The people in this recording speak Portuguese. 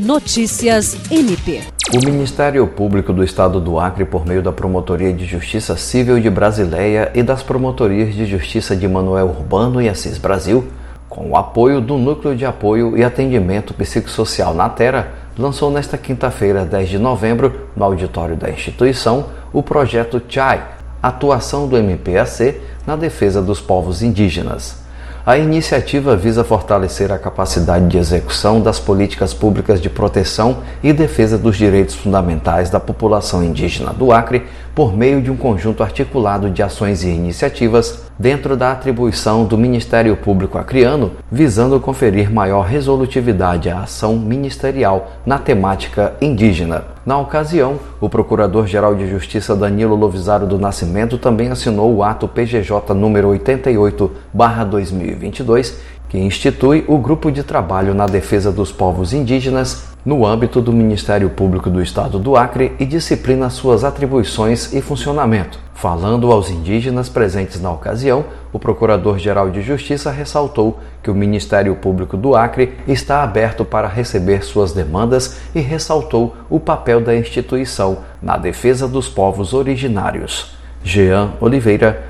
Notícias MP. O Ministério Público do Estado do Acre, por meio da Promotoria de Justiça Civil de Brasileia e das Promotorias de Justiça de Manuel Urbano e Assis Brasil, com o apoio do Núcleo de Apoio e Atendimento Psicossocial na Terra, lançou nesta quinta-feira, 10 de novembro, no auditório da instituição, o projeto CHAI, Atuação do MPAC na Defesa dos Povos Indígenas. A iniciativa visa fortalecer a capacidade de execução das políticas públicas de proteção e defesa dos direitos fundamentais da população indígena do Acre por meio de um conjunto articulado de ações e iniciativas dentro da atribuição do Ministério Público Acreano, visando conferir maior resolutividade à ação ministerial na temática indígena. Na ocasião, o Procurador-Geral de Justiça Danilo Lovisaro do Nascimento também assinou o ato PGJ número 88/2022, que institui o Grupo de Trabalho na Defesa dos Povos Indígenas no âmbito do Ministério Público do Estado do Acre e disciplina suas atribuições e funcionamento. Falando aos indígenas presentes na ocasião, o Procurador-Geral de Justiça ressaltou que o Ministério Público do Acre está aberto para receber suas demandas e ressaltou o papel da instituição na defesa dos povos originários. Jean Oliveira,